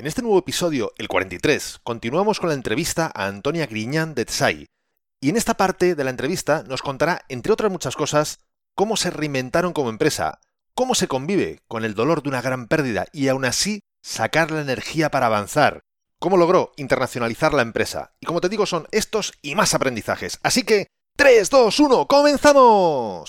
En este nuevo episodio, el 43, continuamos con la entrevista a Antonia Griñán de Tsai. Y en esta parte de la entrevista nos contará, entre otras muchas cosas, cómo se reinventaron como empresa, cómo se convive con el dolor de una gran pérdida y aún así sacar la energía para avanzar, cómo logró internacionalizar la empresa. Y como te digo, son estos y más aprendizajes. Así que, 3, 2, 1, comenzamos.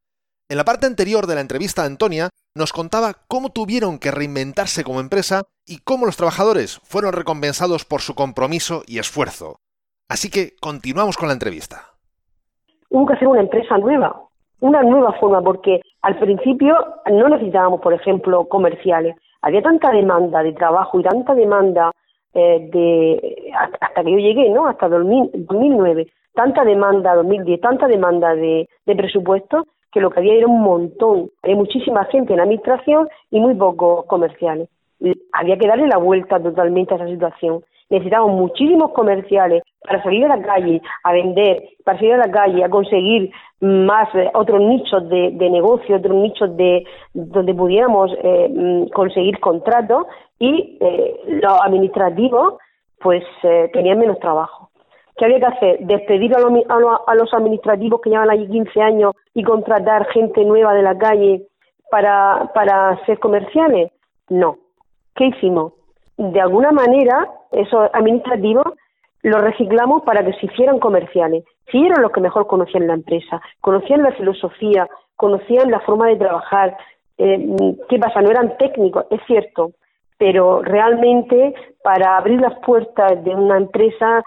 En la parte anterior de la entrevista a Antonia, nos contaba cómo tuvieron que reinventarse como empresa y cómo los trabajadores fueron recompensados por su compromiso y esfuerzo. Así que continuamos con la entrevista. Hubo que hacer una empresa nueva, una nueva forma, porque al principio no necesitábamos, por ejemplo, comerciales. Había tanta demanda de trabajo y tanta demanda eh, de hasta que yo llegué, ¿no? Hasta 2009, tanta demanda, 2010, tanta demanda de, de presupuesto que lo que había era un montón, había muchísima gente en la administración y muy pocos comerciales. había que darle la vuelta totalmente a esa situación. Necesitábamos muchísimos comerciales para salir a la calle a vender, para salir a la calle a conseguir más eh, otros nichos de, negocio, otros nichos de donde pudiéramos eh, mm, conseguir contratos y eh, los administrativos pues tenían menos trabajo. ¿Qué había que hacer? ¿Despedir a, los administrativos que llevan allí 15 años y contratar gente nueva de la calle para, para ser comerciales? No. ¿Qué hicimos? De alguna manera, esos administrativos los reciclamos para que se hicieran comerciales. Si eran los que mejor conocían la empresa, conocían la filosofía, conocían la forma de trabajar. Eh, ¿Qué pasa? No eran técnicos, es cierto, pero realmente para abrir las puertas de una empresa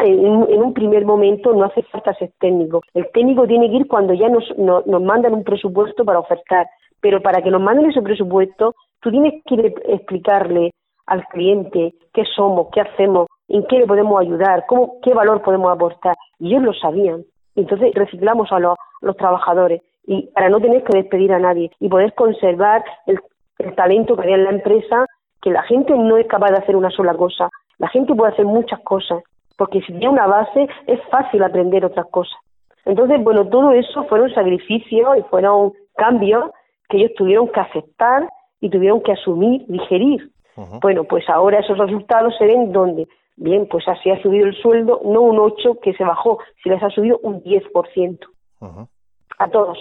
en, un primer momento no hace falta ser técnico. El técnico tiene que ir cuando ya nos, nos, mandan un presupuesto para ofertar. Pero para que nos manden ese presupuesto, tú tienes que explicarle al cliente qué somos, qué hacemos, en qué le podemos ayudar, qué valor podemos aportar. Y ellos lo sabían. Entonces reciclamos a los, trabajadores y para no tener que despedir a nadie y poder conservar el, el talento que había en la empresa, que la gente no es capaz de hacer una sola cosa. La gente puede hacer muchas cosas porque si tiene una base es fácil aprender otras cosas. Entonces, bueno, todo eso fueron sacrificios y fueron cambios que ellos tuvieron que aceptar y tuvieron que asumir, digerir. Bueno, pues ahora esos resultados se ven donde, bien, pues así ha subido el sueldo, no un 8 que se bajó, si les ha subido un 10%. A todos.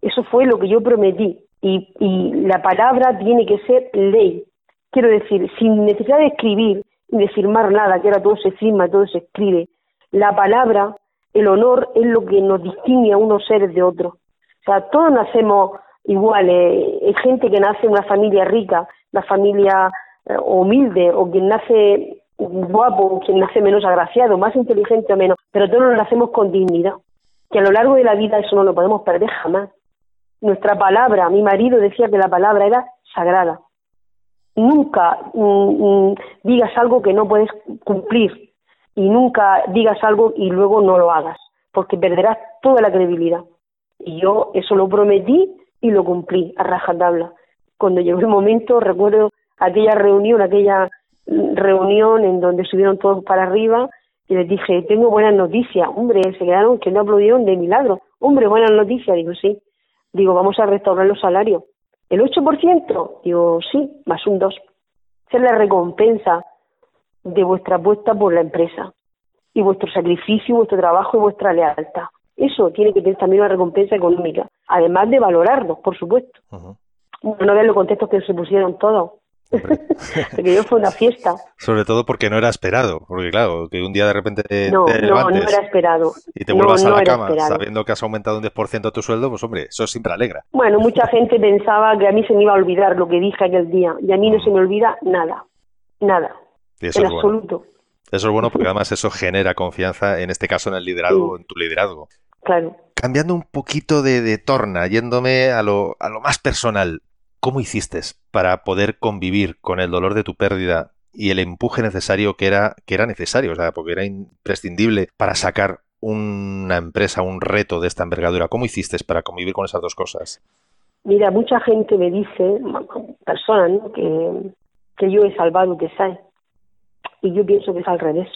Eso fue lo que yo prometí. Y, y la palabra tiene que ser ley. Quiero decir, sin necesidad de escribir, de firmar nada, que ahora todo se firma, todo se escribe. La palabra, el honor es lo que nos distingue a unos seres de otros. O sea, todos nacemos iguales. Hay gente que nace en una familia rica, una familia eh, humilde, o quien nace guapo, quien nace menos agraciado, más inteligente o menos, pero todos nacemos con dignidad. Que a lo largo de la vida eso no lo podemos perder jamás. Nuestra palabra, mi marido decía que la palabra era sagrada nunca mm, mm, digas algo que no puedes cumplir y nunca digas algo y luego no lo hagas, porque perderás toda la credibilidad. Y yo eso lo prometí y lo cumplí a rajatabla. Cuando llegó el momento, recuerdo aquella reunión, aquella mm, reunión en donde subieron todos para arriba y les dije, tengo buenas noticias. Hombre, se quedaron que no aplaudieron de milagro. Hombre, buenas noticias. Digo, sí. Digo, vamos a restaurar los salarios. ¿El 8%? Digo, sí, más un 2. Esa es la recompensa de vuestra apuesta por la empresa y vuestro sacrificio, vuestro trabajo y vuestra lealtad. Eso tiene que tener también una recompensa económica, además de valorarlo, por supuesto. No vean los contextos que se pusieron todos. Porque yo fue una fiesta. Sobre todo porque no era esperado, porque claro, que un día de repente no, te levantes no, era esperado. y te vuelvas a la cama sabiendo que has aumentado un 10% tu sueldo, pues hombre, eso siempre alegra. Bueno, mucha gente pensaba que a mí se me iba a olvidar lo que dije aquel día, y a mí no se me olvida nada, nada, en absoluto. Eso es bueno porque además eso genera confianza, en este caso en el liderazgo, en tu liderazgo. Claro. Cambiando un poquito de, de torna, yéndome a lo, a lo más personal, ¿Cómo hiciste para poder convivir con el dolor de tu pérdida y el empuje necesario que era, que era necesario, o sea, porque era imprescindible para sacar una empresa, un reto de esta envergadura? ¿Cómo hiciste para convivir con esas dos cosas? Mira, mucha gente me dice, personas, que, que yo he salvado Tesai. Y yo pienso que es al revés.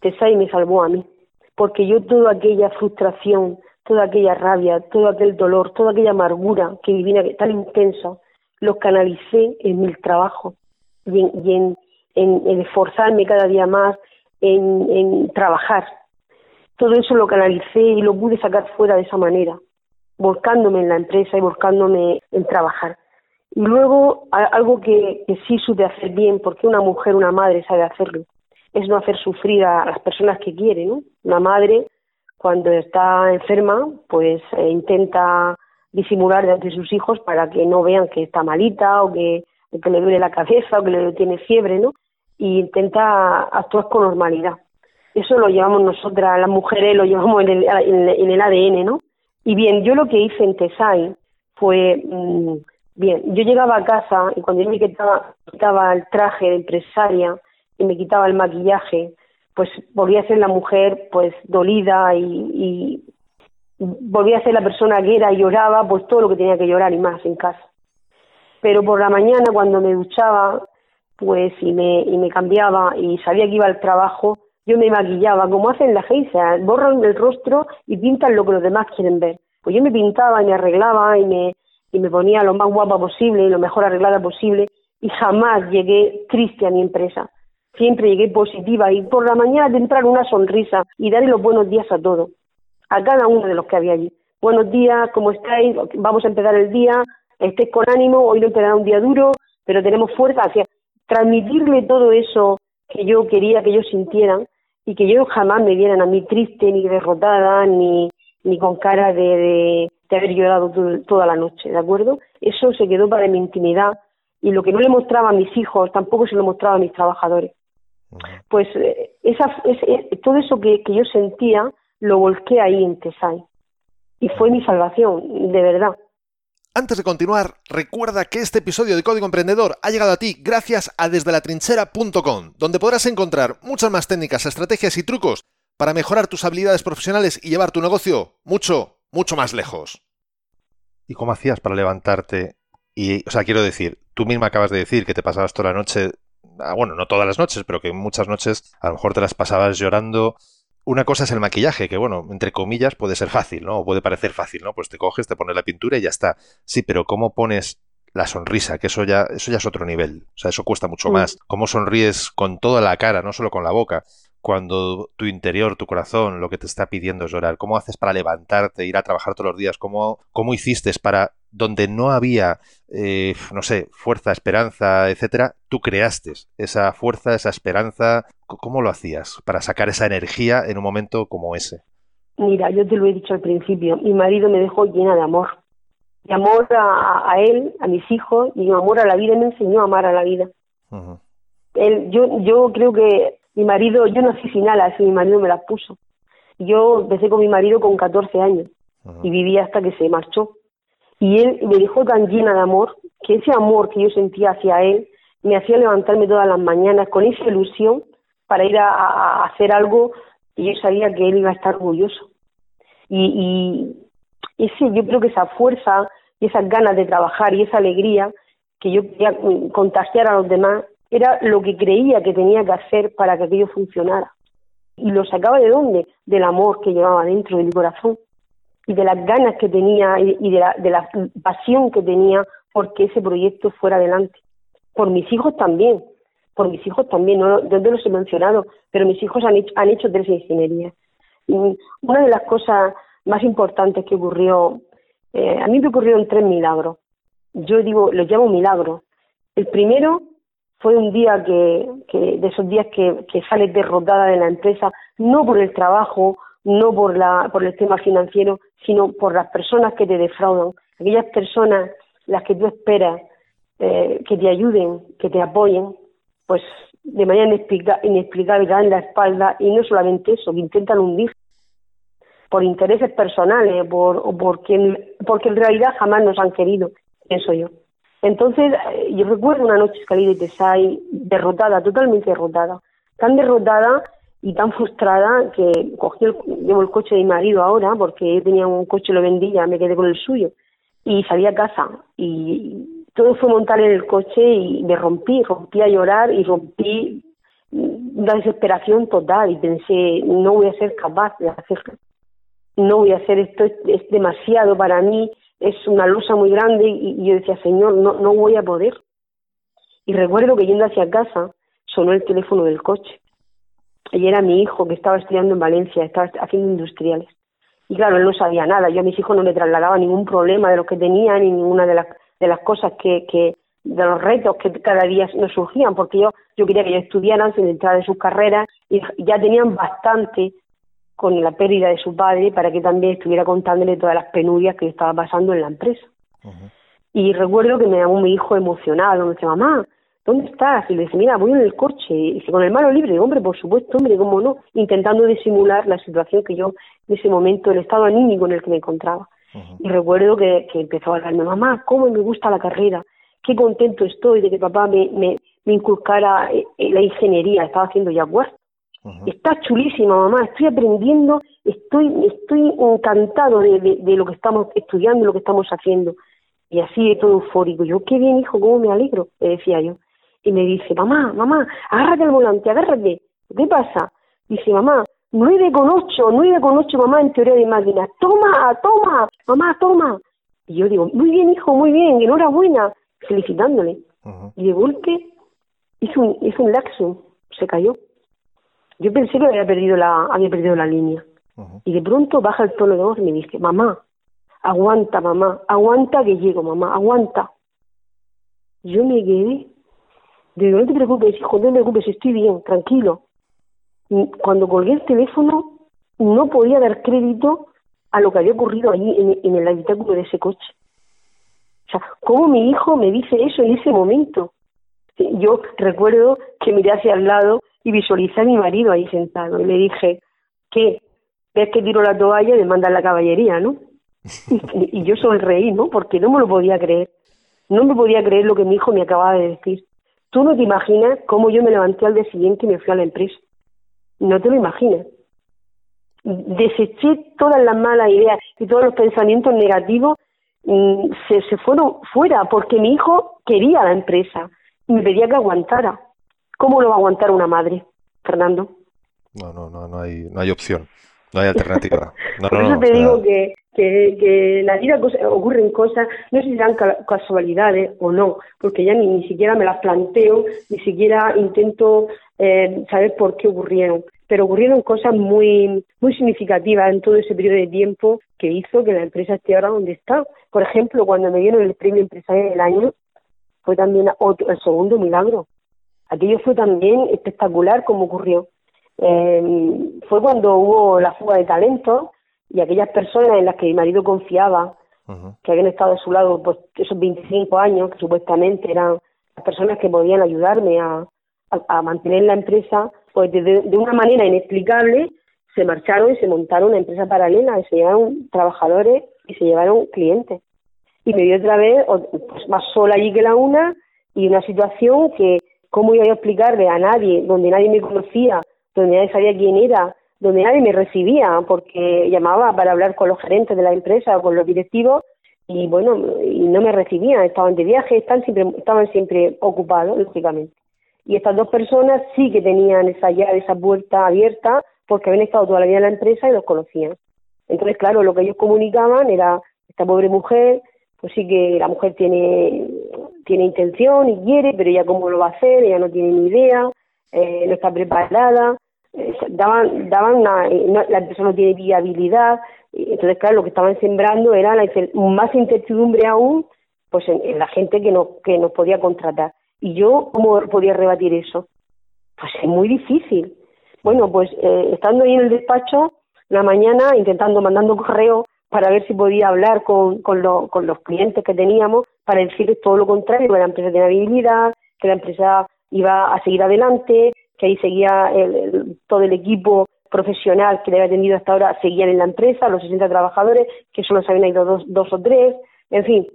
Tesai me salvó a mí. Porque yo toda aquella frustración, toda aquella rabia, todo aquel dolor, toda aquella amargura que vivía tan intensa, los canalicé en mi trabajo y en, en, esforzarme cada día más, en, en trabajar. Todo eso lo canalicé y lo pude sacar fuera de esa manera, volcándome en la empresa y volcándome en trabajar. Y luego algo que, que sí supe hacer bien, porque una mujer, una madre sabe hacerlo, es no hacer sufrir a las personas que quiere, ¿no? Una madre cuando está enferma, pues eh, intenta disimular de sus hijos para que no vean que está malita o que, que le duele la cabeza o que le tiene fiebre, ¿no? Y intenta actuar con normalidad. Eso lo llevamos nosotras, las mujeres, lo llevamos en el, en el ADN, ¿no? Y bien, yo lo que hice en Tesai fue, mm, bien, yo llegaba a casa y cuando yo me quitaba, quitaba el traje de empresaria y me quitaba el maquillaje, pues volvía a ser la mujer pues dolida y volvía a ser la persona que era y lloraba pues todo lo que tenía que llorar y más en casa. Pero por la mañana cuando me duchaba pues y me, y me cambiaba y sabía que iba al trabajo, yo me maquillaba como hacen las geisas, borran el rostro y pintan lo que los demás quieren ver. Pues yo me pintaba y me arreglaba y me, y me ponía lo más guapa posible y lo mejor arreglada posible y jamás llegué triste a mi empresa siempre llegué positiva y por la mañana entrar una sonrisa y darle los buenos días a todos, a cada uno de los que había allí. Buenos días, ¿cómo estáis? Vamos a empezar el día, estéis con ánimo, hoy no empezará un día duro, pero tenemos fuerza hacia transmitirle todo eso que yo quería que ellos sintieran y que ellos jamás me vieran a mí triste, ni derrotada, ni, ni con cara de, de, haber llorado toda la noche, ¿de acuerdo? Eso se quedó para mi intimidad y lo que no le mostraba a mis hijos tampoco se lo mostraba a mis trabajadores. Pues eh, esa, eh, todo eso que, yo sentía lo volqué ahí en Tesai. Y fue mi salvación, de verdad. Antes de continuar, recuerda que este episodio de Código Emprendedor ha llegado a ti gracias a desdelatrinchera.com, donde podrás encontrar muchas más técnicas, estrategias y trucos para mejorar tus habilidades profesionales y llevar tu negocio mucho, mucho más lejos. ¿Y cómo hacías para levantarte? Y, o sea, quiero decir, tú misma acabas de decir que te pasabas toda la noche Ah, bueno, no todas las noches, pero que muchas noches a lo mejor te las pasabas llorando. Una cosa es el maquillaje, que bueno, entre comillas puede ser fácil, ¿no? O puede parecer fácil, ¿no? Pues te coges, te pones la pintura y ya está. Sí, pero ¿cómo pones la sonrisa? Que eso ya, eso ya es otro nivel. O sea, eso cuesta mucho más. ¿Cómo sonríes con toda la cara, no solo con la boca? Cuando tu interior, tu corazón, lo que te está pidiendo es llorar. ¿Cómo haces para levantarte, ir a trabajar todos los días? ¿Cómo, cómo hiciste para donde no había, eh, no sé, fuerza, esperanza, etcétera, tú creaste esa fuerza, esa esperanza. ¿Cómo lo hacías para sacar esa energía en un momento como ese? Mira, yo te lo he dicho al principio, mi marido me dejó llena de amor, de amor a, él, a mis hijos, y amor a la vida, me enseñó a amar a la vida. él, yo, yo creo que mi marido, yo nací sin alas y mi marido me las puso. Yo empecé con mi marido con 14 años y viví hasta que se marchó y él me dejó tan llena de amor que ese amor que yo sentía hacia él me hacía levantarme todas las mañanas con esa ilusión para ir a, hacer algo y yo sabía que él iba a estar orgulloso. Y, y ese, yo creo que esa fuerza y esas ganas de trabajar y esa alegría que yo quería contagiar a los demás era lo que creía que tenía que hacer para que aquello funcionara. ¿Y lo sacaba de dónde? Del amor que llevaba dentro de mi corazón y de las ganas que tenía y de la, de la pasión que tenía porque ese proyecto fuera adelante. Por mis hijos también, por mis hijos también, no, no los he mencionado, pero mis hijos han hecho, han hecho tres ingenierías. Y una de las cosas más importantes que ocurrió, eh, a mí me ocurrieron tres milagros. Yo digo, los llamo milagros. El primero fue un día que, que de esos días que, que sales derrotada de la empresa, no por el trabajo, no por, la, por el tema financiero, sino por las personas que te defraudan, aquellas personas las que tú esperas eh, que te ayuden, que te apoyen, pues de manera inexplicable te dan la espalda y no solamente eso, que intentan hundir por intereses personales por, o porque, porque en realidad jamás nos han querido, pienso yo. Entonces, eh, yo recuerdo una noche salí de Tesai derrotada, totalmente derrotada, tan derrotada y tan frustrada que cogí el, llevo el coche de mi marido ahora porque él tenía un coche y lo vendía, me quedé con el suyo. Y salí a casa y todo fue montar en el coche y me rompí, rompí a llorar y rompí una desesperación total y pensé no voy a ser capaz de hacerlo, no voy a hacer esto, es, demasiado para mí, es una losa muy grande y, yo decía Señor no, no voy a poder y recuerdo que yendo hacia casa sonó el teléfono del coche y era mi hijo que estaba estudiando en Valencia, estaba haciendo industriales. Y claro, él no sabía nada. Yo a mis hijos no le trasladaba ningún problema de lo que tenían ni ninguna de las, de las cosas que, que, de los retos que cada día nos surgían, porque yo, yo quería que ellos estudiaran sin entrar en sus carreras y ya tenían bastante con la pérdida de su padre para que también estuviera contándole todas las penurias que estaba pasando en la empresa. Y recuerdo que me llamó mi hijo emocionado, me dice, mamá, ¿dónde estás? Y le dice, mira, voy en el coche. Y dice, con el mano libre. Hombre, por supuesto, hombre, cómo no. Intentando disimular la situación que yo, en ese momento, el estado anímico en el que me encontraba. Y recuerdo que, que, empezó a hablarme, mamá, cómo me gusta la carrera. Qué contento estoy de que papá me, me, me inculcara eh, eh, la ingeniería. Estaba haciendo ya Está chulísima, mamá. Estoy aprendiendo, estoy, estoy encantado de, de, de lo que estamos estudiando, lo que estamos haciendo. Y así de todo eufórico. Yo, qué bien, hijo, cómo me alegro, le decía yo y me dice, mamá, mamá, agárrate el volante, agárrate. ¿Qué pasa? Dice, mamá, nueve con ocho, nueve con ocho, mamá, en teoría de máquinas. Toma, toma, mamá, toma. Y yo digo, muy bien, hijo, muy bien, enhorabuena, felicitándole. Y de golpe hizo un, hizo un laxo, se cayó. Yo pensé que había perdido la, había perdido la línea. Y de pronto baja el tono de voz y me dice, mamá, aguanta, mamá, aguanta que llego, mamá, aguanta. Yo me quedé Digo, no te preocupes, hijo, no te preocupes, estoy bien, tranquilo. cuando colgué el teléfono, no podía dar crédito a lo que había ocurrido allí en, en el habitáculo de ese coche. O sea, ¿cómo mi hijo me dice eso en ese momento? Yo recuerdo que miré hacia el lado y visualicé a mi marido ahí sentado y le dije, ¿qué? ¿Ves que tiro la toalla y me mandan la caballería, no? Y, y yo sonreí, ¿no? Porque no me lo podía creer. No me podía creer lo que mi hijo me acababa de decir. Tú no te imaginas cómo yo me levanté al día siguiente y me fui a la empresa. No te lo imaginas. Deseché todas las malas ideas y todos los pensamientos negativos mm, se, fueron fuera porque mi hijo quería la empresa y me pedía que aguantara. ¿Cómo lo va a aguantar una madre, Fernando? No, no, no, no hay, no hay opción, no hay alternativa. No, Por eso te digo que que, que en la vida ocurren cosas, no sé si serán casualidades o no, porque ya ni, ni siquiera me las planteo, ni siquiera intento eh, saber por qué ocurrieron. Pero ocurrieron cosas muy, muy significativas en todo ese periodo de tiempo que hizo que la empresa esté ahora donde está. Por ejemplo, cuando me dieron el premio empresario del año, fue también otro, el segundo milagro. Aquello fue también espectacular como ocurrió. Eh, fue cuando hubo la fuga de talentos, y aquellas personas en las que mi marido confiaba, que habían estado a su lado pues esos 25 años, que supuestamente eran las personas que podían ayudarme a, a, mantener la empresa, pues de, de, una manera inexplicable se marcharon y se montaron una empresa paralela, y se llevaron trabajadores y se llevaron clientes. Y me dio otra vez pues, más sola allí que la una y una situación que, ¿cómo iba a explicarle a nadie, donde nadie me conocía, donde nadie sabía quién era, donde nadie me recibía porque llamaba para hablar con los gerentes de la empresa o con los directivos y bueno, y no me recibían, estaban de viaje, estaban siempre, estaban siempre ocupados, lógicamente. Y estas dos personas sí que tenían esa llave, esa puerta abierta porque habían estado toda la vida en la empresa y los conocían. Entonces, claro, lo que ellos comunicaban era, esta pobre mujer, pues sí que la mujer tiene, tiene intención y quiere, pero ella cómo lo va a hacer, ella no tiene ni idea, eh, no está preparada, daban, daban una, eh, la empresa no tiene viabilidad, entonces claro, lo que estaban sembrando era la, más incertidumbre aún pues en, la gente que nos, que nos podía contratar. ¿Y yo cómo podía rebatir eso? Pues es muy difícil. Bueno, pues eh, estando ahí en el despacho, la mañana intentando, mandando correo para ver si podía hablar con, con, con los clientes que teníamos para decirles todo lo contrario, que la empresa tenía viabilidad, que la empresa iba a seguir adelante, que ahí seguía el, todo el equipo profesional que le había atendido hasta ahora, seguían en la empresa, los 60 trabajadores, que solo se habían ido dos, o tres, en fin.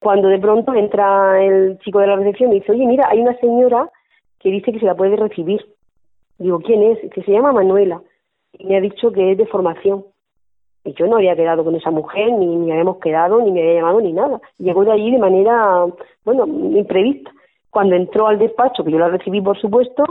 Cuando de pronto entra el chico de la recepción y dice, oye, mira, hay una señora que dice que se la puede recibir. Digo, ¿quién es? Que se llama Manuela. Y me ha dicho que es de formación. Y yo no había quedado con esa mujer, ni, ni habíamos quedado, ni me había llamado, ni nada. Llegó de allí de manera, bueno, imprevista. Cuando entró al despacho, que yo la recibí, por supuesto,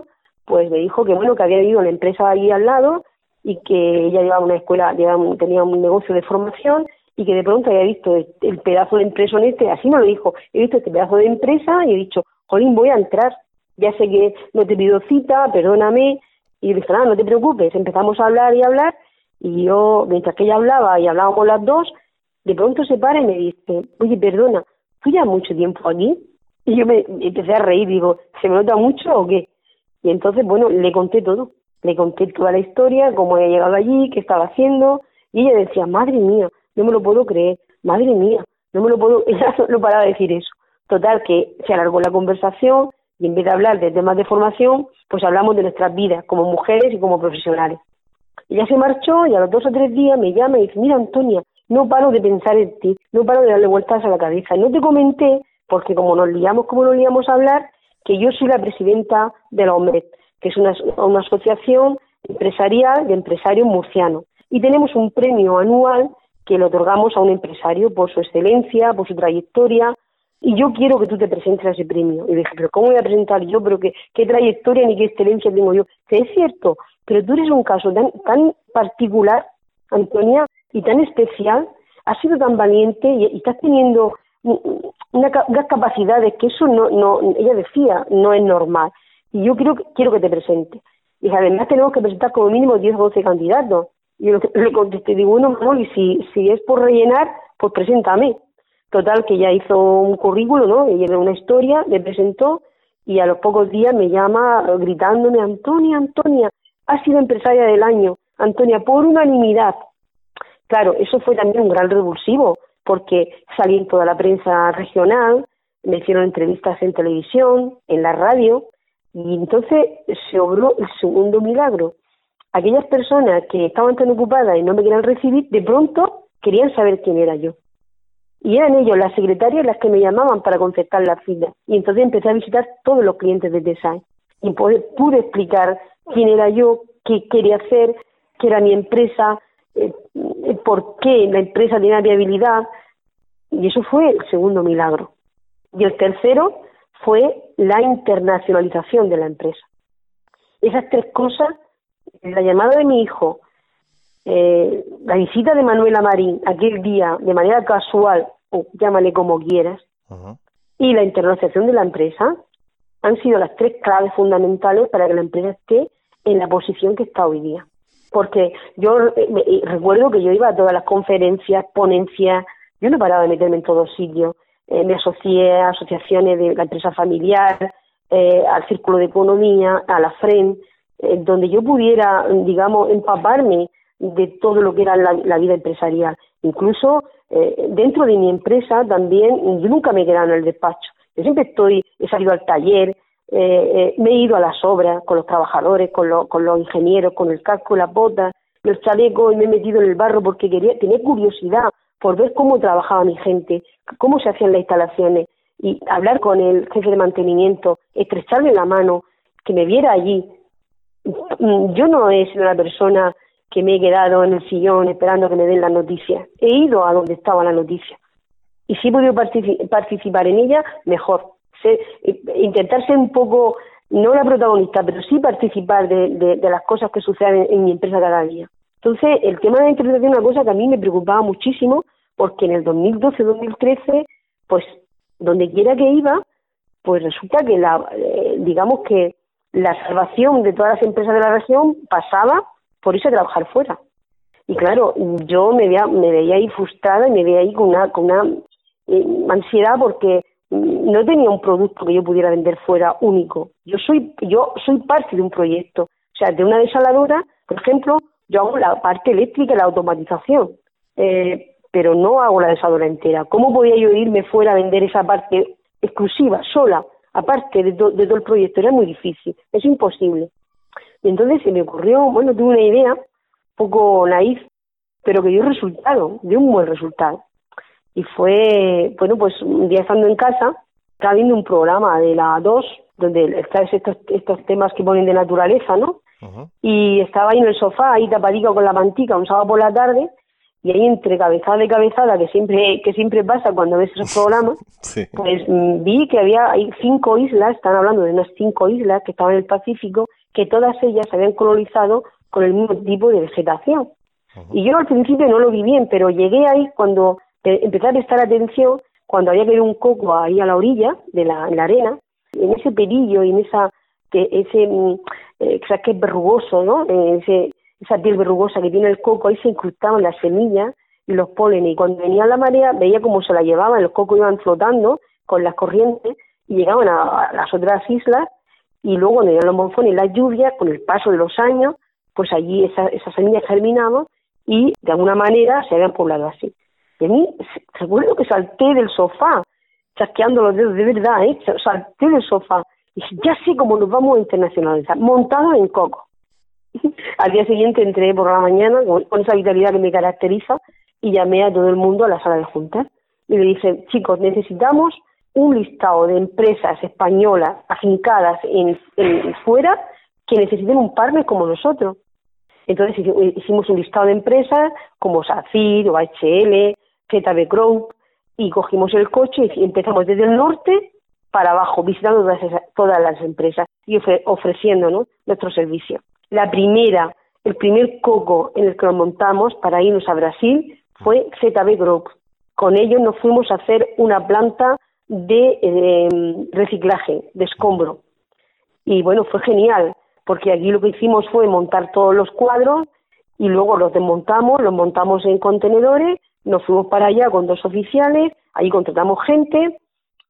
pues me dijo que, bueno, que había ido a la empresa ahí al lado y que ella llevaba una escuela, llevaba, tenía un negocio de formación y que de pronto había visto el pedazo de empresa en este, así me lo dijo, he visto este pedazo de empresa y he dicho, jolín, voy a entrar, ya sé que no te pido cita, perdóname, y le dije, nada, no te preocupes, empezamos a hablar y hablar, y yo, mientras que ella hablaba y hablábamos las dos, de pronto se para y me dice, oye, perdona, ¿tú ya mucho tiempo aquí? Y yo me empecé a reír, digo, ¿se me nota mucho o qué? Y entonces, bueno, le conté todo, le conté toda la historia, cómo había llegado allí, qué estaba haciendo, y ella decía, madre mía, no me lo puedo creer, madre mía, no me lo puedo, ella no paraba de decir eso. Total, que se alargó la conversación y en vez de hablar de temas de formación, pues hablamos de nuestras vidas como mujeres y como profesionales. Ella se marchó y a los dos o tres días me llama y dice, mira Antonia, no paro de pensar en ti, no paro de darle vueltas a la cabeza. No te comenté, porque como nos liamos, como nos liamos a hablar, que yo soy la presidenta de la OMED, que es una, asociación empresarial de empresarios murcianos. Y tenemos un premio anual que le otorgamos a un empresario por su excelencia, por su trayectoria, y yo quiero que tú te presentes a ese premio. Y dije, pero ¿cómo voy a presentar yo? ¿Pero qué, qué trayectoria ni qué excelencia tengo yo? Que es cierto, pero tú eres un caso tan, tan particular, Antonia, y tan especial, has sido tan valiente y, estás teniendo una, unas capacidades que eso no, no, ella decía, no es normal. Y yo quiero, quiero que te presentes. Y además tenemos que presentar como mínimo 10 o 12 candidatos. Y yo le contesté, digo, bueno, no, y si, si es por rellenar, pues preséntame. Total, que ya hizo un currículo, ¿no? Ella una historia, me presentó y a los pocos días me llama gritándome, Antonia, Antonia, ha sido empresaria del año, Antonia, por unanimidad. Claro, eso fue también un gran revulsivo, porque salí en toda la prensa regional, me hicieron entrevistas en televisión, en la radio, y entonces se obró el segundo milagro aquellas personas que estaban tan ocupadas y no me querían recibir, de pronto querían saber quién era yo. Y eran ellos, las secretarias, las que me llamaban para concertar la fila. Y entonces empecé a visitar todos los clientes de Design. Y pude, pude explicar quién era yo, qué quería hacer, qué era mi empresa, por qué la empresa tenía viabilidad. Y eso fue el segundo milagro. Y el tercero fue la internacionalización de la empresa. Esas tres cosas la llamada de mi hijo, eh, la visita de Manuela Marín aquel día de manera casual, o llámale como quieras, y la internacionalización de la empresa han sido las tres claves fundamentales para que la empresa esté en la posición que está hoy día. Porque yo eh, recuerdo que yo iba a todas las conferencias, ponencias, yo no paraba de meterme en todos sitios. Eh, me asocié a asociaciones de la empresa familiar, al Círculo de Economía, a la FREN, eh, donde yo pudiera, digamos, empaparme de todo lo que era la, vida empresarial. Incluso eh, dentro de mi empresa también, yo nunca me he quedado en el despacho. Yo siempre estoy, he salido al taller, eh, me he ido a las obras con los trabajadores, con, con los ingenieros, con el casco, las botas, los chalecos y me he metido en el barro porque quería, tenía curiosidad por ver cómo trabajaba mi gente, cómo se hacían las instalaciones y hablar con el jefe de mantenimiento, estrecharle la mano, que me viera allí, Mm, yo no he sido la persona que me he quedado en el sillón esperando que me den las noticias. He ido a donde estaba la noticia. Y si he podido participar en ella, mejor. Intentar ser un poco, no la protagonista, pero sí participar de, las cosas que suceden en, mi empresa cada día. Entonces, el tema de la interpretación es una cosa que a mí me preocupaba muchísimo, porque en el 2012-2013, pues donde quiera que iba, pues resulta que la, eh, digamos que la salvación de todas las empresas de la región pasaba por irse a trabajar fuera. Y claro, yo me veía, me veía ahí frustrada y me veía ahí con una, con una eh, ansiedad porque no tenía un producto que yo pudiera vender fuera único. Yo soy, yo soy parte de un proyecto. O sea, de una desaladora, por ejemplo, yo hago la parte eléctrica la automatización, eh, pero no hago la desaladora entera. ¿Cómo podía yo irme fuera a vender esa parte exclusiva, sola? aparte de, todo el proyecto, era muy difícil, es imposible. Y entonces se me ocurrió, bueno, tuve una idea, un poco naif, pero que dio resultado, dio un buen resultado. Y fue, bueno, pues un día estando en casa, estaba viendo un programa de la 2, donde están estos, estos temas que ponen de naturaleza, ¿no? y estaba ahí en el sofá, ahí tapadico con la mantica un sábado por la tarde, y ahí entre cabezada y cabezada, que siempre, que siempre pasa cuando ves esos programas, pues mm, vi que había hay cinco islas, están hablando de unas cinco islas que estaban en el Pacífico, que todas ellas se habían colonizado con el mismo tipo de vegetación. Y yo al principio no lo vi bien, pero llegué ahí cuando empecé a prestar atención, cuando había caído un coco ahí a la orilla de la, en la arena, en ese perillo y en esa que ese mm, eh, que es verrugoso, ¿no? Eh, ese, esa piel verrugosa que tiene el coco, ahí se incrustaban las semillas y los pólenes. Y cuando venía la marea, veía cómo se la llevaban, los cocos iban flotando con las corrientes y llegaban a, las otras islas. Y luego, cuando llegaban los monzones las lluvias, con el paso de los años, pues allí esas semillas germinaban y de alguna manera se habían poblado así. Y a mí, recuerdo que salté del sofá, chasqueando los dedos, de verdad, ¿eh? salté del sofá. Y dije, ya sé cómo nos vamos a internacionalizar, montado en coco. Al día siguiente entré por la mañana con, esa vitalidad que me caracteriza y llamé a todo el mundo a la sala de juntas. Y le dije, chicos, necesitamos un listado de empresas españolas afincadas en, fuera que necesiten un partner como nosotros. Entonces hicimos un listado de empresas como SACIR, OHL, ZB Group y cogimos el coche y empezamos desde el norte para abajo, visitando todas, las empresas y ofreciendo nuestro servicio. La primera, el primer coco en el que nos montamos para irnos a Brasil fue ZB Group. Con ellos nos fuimos a hacer una planta de eh, reciclaje, de escombro. Y bueno, fue genial porque aquí lo que hicimos fue montar todos los cuadros y luego los desmontamos, los montamos en contenedores, nos fuimos para allá con dos oficiales, ahí contratamos gente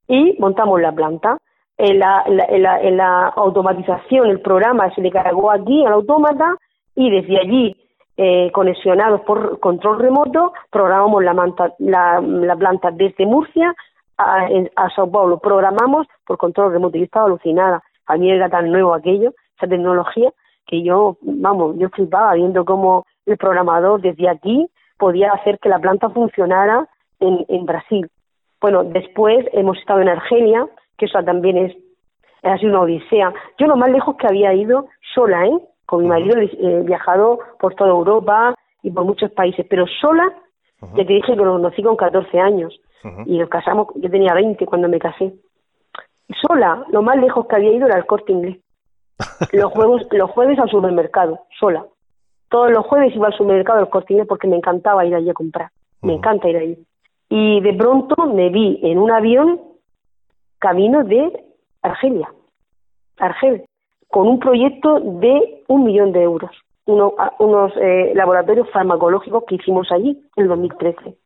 y montamos la planta. En la, automatización, el programa se le cargó aquí al autómata y desde allí, eh, conexionados por control remoto, programamos la, la, planta desde Murcia a, a Sao Paulo. Programamos por control remoto. Yo estaba alucinada. A mí era tan nuevo aquello esa tecnología que yo, vamos, yo flipaba viendo cómo el programador desde aquí podía hacer que la planta funcionara en, en Brasil. Bueno, después hemos estado en Argelia, que eso también es, ha sido una odisea. Yo lo más lejos que había ido sola, ¿eh? Con mi marido he viajado por toda Europa y por muchos países, pero sola, ya te dije que lo conocí con 14 años y nos casamos, yo tenía 20 cuando me casé. Sola, lo más lejos que había ido era el corte inglés. Los jueves, los jueves al supermercado, sola. Todos los jueves iba al supermercado del Cortines porque me encantaba ir allí a comprar. Me encanta ir allí. Y de pronto me vi en un avión camino de Argelia, Argel, con un proyecto de un millón de euros. unos eh, laboratorios farmacológicos que hicimos allí en el 2013,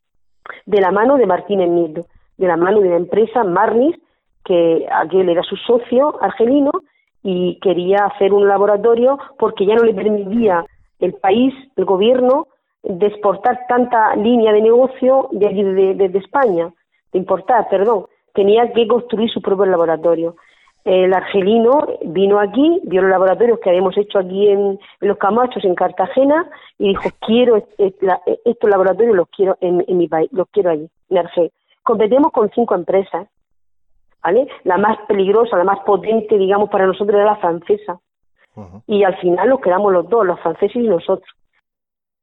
de la mano de Martínez Nieto, de la mano de la empresa Marnis, que aquel era su socio argelino, y quería hacer un laboratorio porque ya no le permitía el país, el gobierno, de exportar tanta línea de negocio de allí de, España, de importar, perdón. Tenía que construir su propio laboratorio. El argelino vino aquí, vio los laboratorios que habíamos hecho aquí en, Los Camachos, en Cartagena, y dijo, quiero estos laboratorios, los quiero en, mi país, los quiero allí, en Argel. Competemos con cinco empresas, ¿vale? La más peligrosa, la más potente, digamos, para nosotros era la francesa. Y al final nos quedamos los dos, los franceses y nosotros.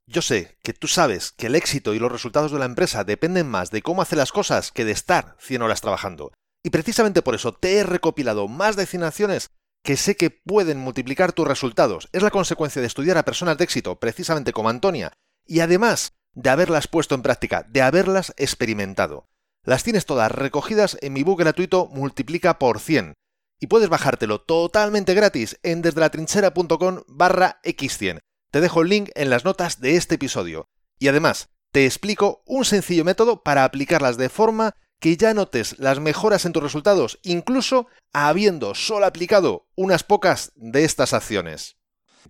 Yo sé que tú sabes que el éxito y los resultados de la empresa dependen más de cómo hace las cosas que de estar 100 horas trabajando. Y precisamente por eso te he recopilado más de 100 acciones que sé que pueden multiplicar tus resultados. Es la consecuencia de estudiar a personas de éxito, precisamente como Antonia, y además de haberlas puesto en práctica, de haberlas experimentado. Las tienes todas recogidas en mi book gratuito Multiplica por 100 y puedes bajártelo totalmente gratis en desdelatrinchera.com barra x100. Te dejo el link en las notas de este episodio. Y además, te explico un sencillo método para aplicarlas de forma que ya notes las mejoras en tus resultados, incluso habiendo solo aplicado unas pocas de estas acciones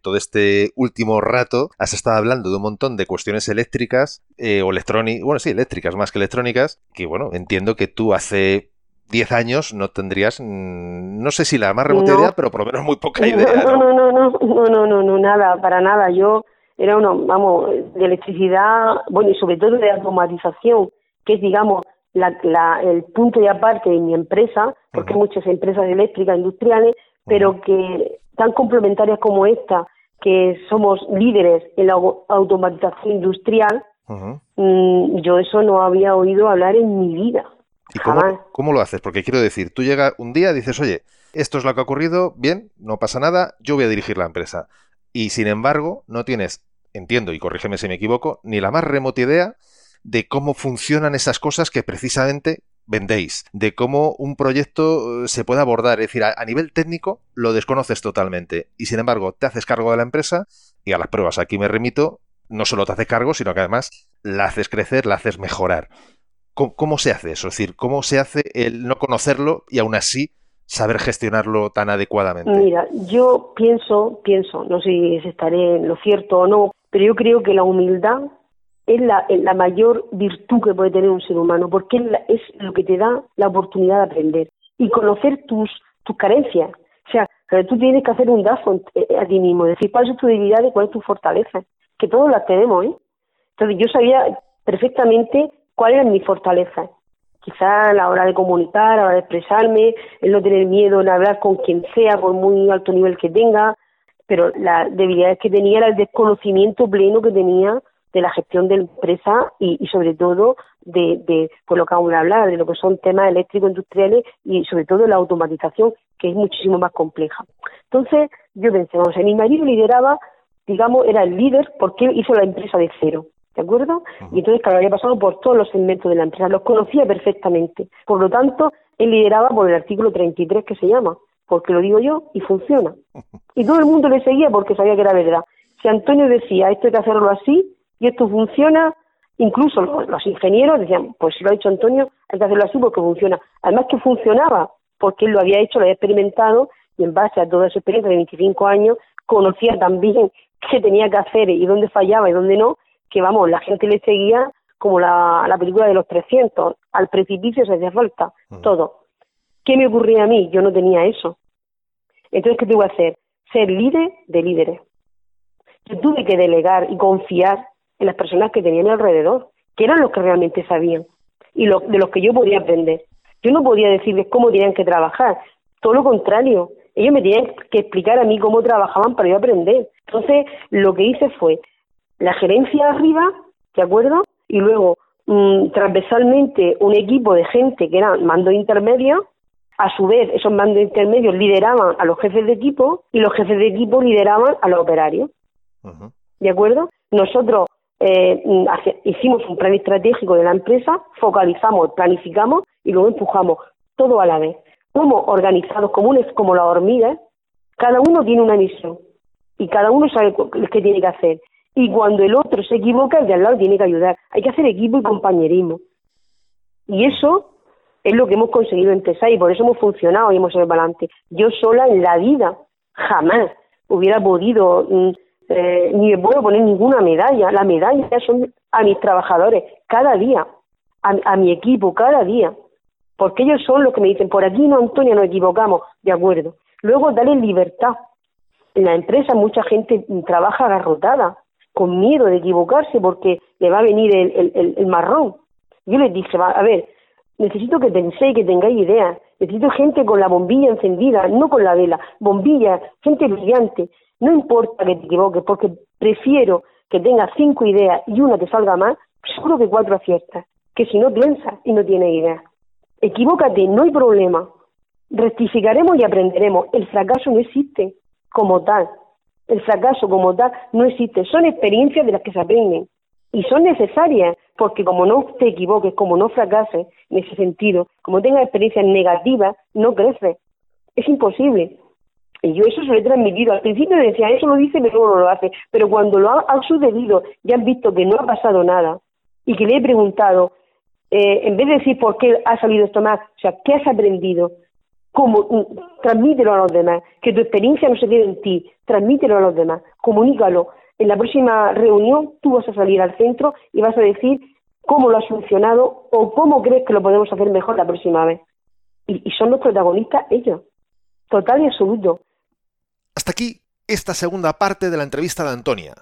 todo este último rato has estado hablando de un montón de cuestiones eléctricas eh, o electrónicas, bueno, sí, eléctricas más que electrónicas, que bueno, entiendo que tú hace 10 años no tendrías, mm, no sé si la más remota idea, pero por lo menos muy poca idea. No, no, no, no, no, no, no, no nada, para nada. Yo era uno, vamos, de electricidad, bueno, y sobre todo de automatización, que es, digamos, la, la, el punto de aparte de mi empresa, porque hay muchas empresas eléctricas industriales, pero que tan complementarias como esta, que somos líderes en la automatización industrial, mm, yo eso no había oído hablar en mi vida. ¿Y cómo, cómo, lo haces? Porque quiero decir, tú llegas un día y dices, oye, esto es lo que ha ocurrido, bien, no pasa nada, yo voy a dirigir la empresa. Y sin embargo, no tienes, entiendo, y corrígeme si me equivoco, ni la más remota idea de cómo funcionan esas cosas que precisamente vendéis, de cómo un proyecto eh, se puede abordar. Es decir, a, nivel técnico lo desconoces totalmente y sin embargo te haces cargo de la empresa y a las pruebas aquí me remito, no solo te haces cargo, sino que además la haces crecer, la haces mejorar. ¿Cómo, se hace eso? Es decir, ¿cómo se hace el no conocerlo y aún así saber gestionarlo tan adecuadamente? Mira, yo pienso, pienso, no sé si estaré en lo cierto o no, pero yo creo que la humildad es la, la, mayor virtud que puede tener un ser humano, porque es, lo que te da la oportunidad de aprender y conocer tus, tus carencias. O sea, tú tienes que hacer un DAFO a ti mismo, decir cuál es tu debilidad y cuál es tu fortaleza, que todos las tenemos, ¿eh? Entonces yo sabía perfectamente cuál era mi fortaleza. Quizá a la hora de comunicar, a la hora de expresarme, el no tener miedo en hablar con quien sea, por muy alto nivel que tenga, pero la debilidad que tenía era el desconocimiento pleno que tenía de la gestión de la empresa y, sobre todo de, de lo que vamos a hablar, de lo que son temas eléctricos industriales y sobre todo la automatización, que es muchísimo más compleja. Entonces, yo pensé, vamos a mi marido lideraba, digamos, era el líder porque hizo la empresa de cero. ¿De acuerdo? Y entonces, claro, había pasado por todos los segmentos de la empresa, los conocía perfectamente. Por lo tanto, él lideraba por el artículo 33 que se llama, porque lo digo yo y funciona. Y todo el mundo le seguía porque sabía que era verdad. Si Antonio decía, esto hay que hacerlo así, y esto funciona, incluso los, ingenieros decían, pues si lo ha hecho Antonio, hay que hacerlo así porque funciona. Además que funcionaba, porque él lo había hecho, lo había experimentado, y en base a toda su experiencia de 25 años, conocía también qué tenía que hacer y dónde fallaba y dónde no, que vamos, la gente le seguía como la, la película de los 300, al precipicio se hacía falta, todo. ¿Qué me ocurría a mí? Yo no tenía eso. Entonces, ¿qué tuve que hacer? Ser líder de líderes. Yo tuve que delegar y confiar en las personas que tenían alrededor, que eran los que realmente sabían y de los que yo podía aprender. Yo no podía decirles cómo tenían que trabajar, todo lo contrario, ellos me tenían que explicar a mí cómo trabajaban para yo aprender. Entonces, lo que hice fue la gerencia arriba, ¿de acuerdo? Y luego, mm, transversalmente, un equipo de gente que eran mandos intermedios, a su vez, esos mandos intermedios lideraban a los jefes de equipo y los jefes de equipo lideraban a los operarios. ¿De acuerdo? Nosotros eh, hicimos un plan estratégico de la empresa, focalizamos, planificamos y luego empujamos todo a la vez. Como organizados comunes como las hormigas, cada uno tiene una misión y cada uno sabe qué tiene que hacer. Y cuando el otro se equivoca, el de al lado tiene que ayudar. Hay que hacer equipo y compañerismo. Y eso es lo que hemos conseguido en TESA y por eso hemos funcionado y hemos ido adelante. Yo sola en la vida jamás hubiera podido mm, eh, ni me puedo poner ninguna medalla. La medalla son a mis trabajadores cada día, a, mi equipo cada día, porque ellos son los que me dicen, por aquí no, Antonio, nos equivocamos, de acuerdo. Luego, darle libertad. En la empresa mucha gente trabaja agarrotada, con miedo de equivocarse porque le va a venir el, el, marrón. Yo les dije, a ver, necesito que penséis, que tengáis ideas. Necesito gente con la bombilla encendida, no con la vela. Bombilla, gente brillante. No importa que te equivoques, porque prefiero que tengas cinco ideas y una te salga mal, seguro que cuatro aciertas, que si no piensas y no tienes ideas. Equivócate, no hay problema. Rectificaremos y aprenderemos. El fracaso no existe como tal. El fracaso como tal no existe. Son experiencias de las que se aprenden. Y son necesarias, porque como no te equivoques, como no fracases en ese sentido, como tengas experiencias negativas, no creces. Es imposible. Y yo eso se lo he transmitido. Al principio decía, eso lo dice, pero luego no lo hace. Pero cuando lo ha, sucedido y han visto que no ha pasado nada y que le he preguntado, eh, en vez de decir por qué ha salido esto más, o sea, ¿qué has aprendido? ¿Cómo? Mm, transmítelo a los demás. Que tu experiencia no se quede en ti. Transmítelo a los demás. Comunícalo. En la próxima reunión tú vas a salir al centro y vas a decir cómo lo has funcionado o cómo crees que lo podemos hacer mejor la próxima vez. Y, y son los protagonistas ellos. Total y absoluto. Hasta aquí esta segunda parte de la entrevista de Antonia.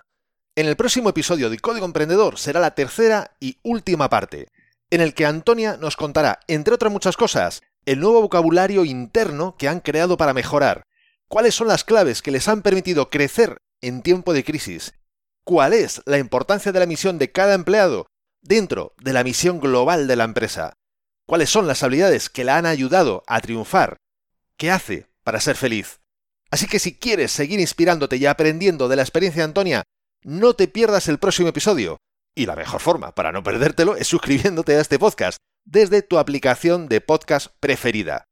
En el próximo episodio de Código Emprendedor será la tercera y última parte, en el que Antonia nos contará, entre otras muchas cosas, el nuevo vocabulario interno que han creado para mejorar, cuáles son las claves que les han permitido crecer en tiempo de crisis? ¿Cuál es la importancia de la misión de cada empleado dentro de la misión global de la empresa? ¿Cuáles son las habilidades que la han ayudado a triunfar? ¿Qué hace para ser feliz? Así que si quieres seguir inspirándote y aprendiendo de la experiencia de Antonia, no te pierdas el próximo episodio. Y la mejor forma para no perdértelo es suscribiéndote a este podcast desde tu aplicación de podcast preferida.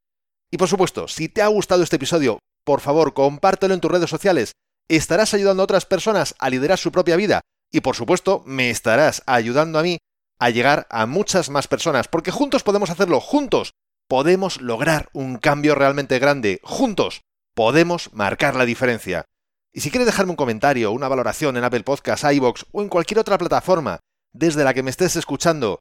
Y por supuesto, si te ha gustado este episodio, por favor, compártelo en tus redes sociales. Estarás ayudando a otras personas a liderar su propia vida y por supuesto me estarás ayudando a mí a llegar a muchas más personas, porque juntos podemos hacerlo, juntos podemos lograr un cambio realmente grande, juntos podemos marcar la diferencia. Y si quieres dejarme un comentario, una valoración en Apple Podcasts, iBox o en cualquier otra plataforma desde la que me estés escuchando,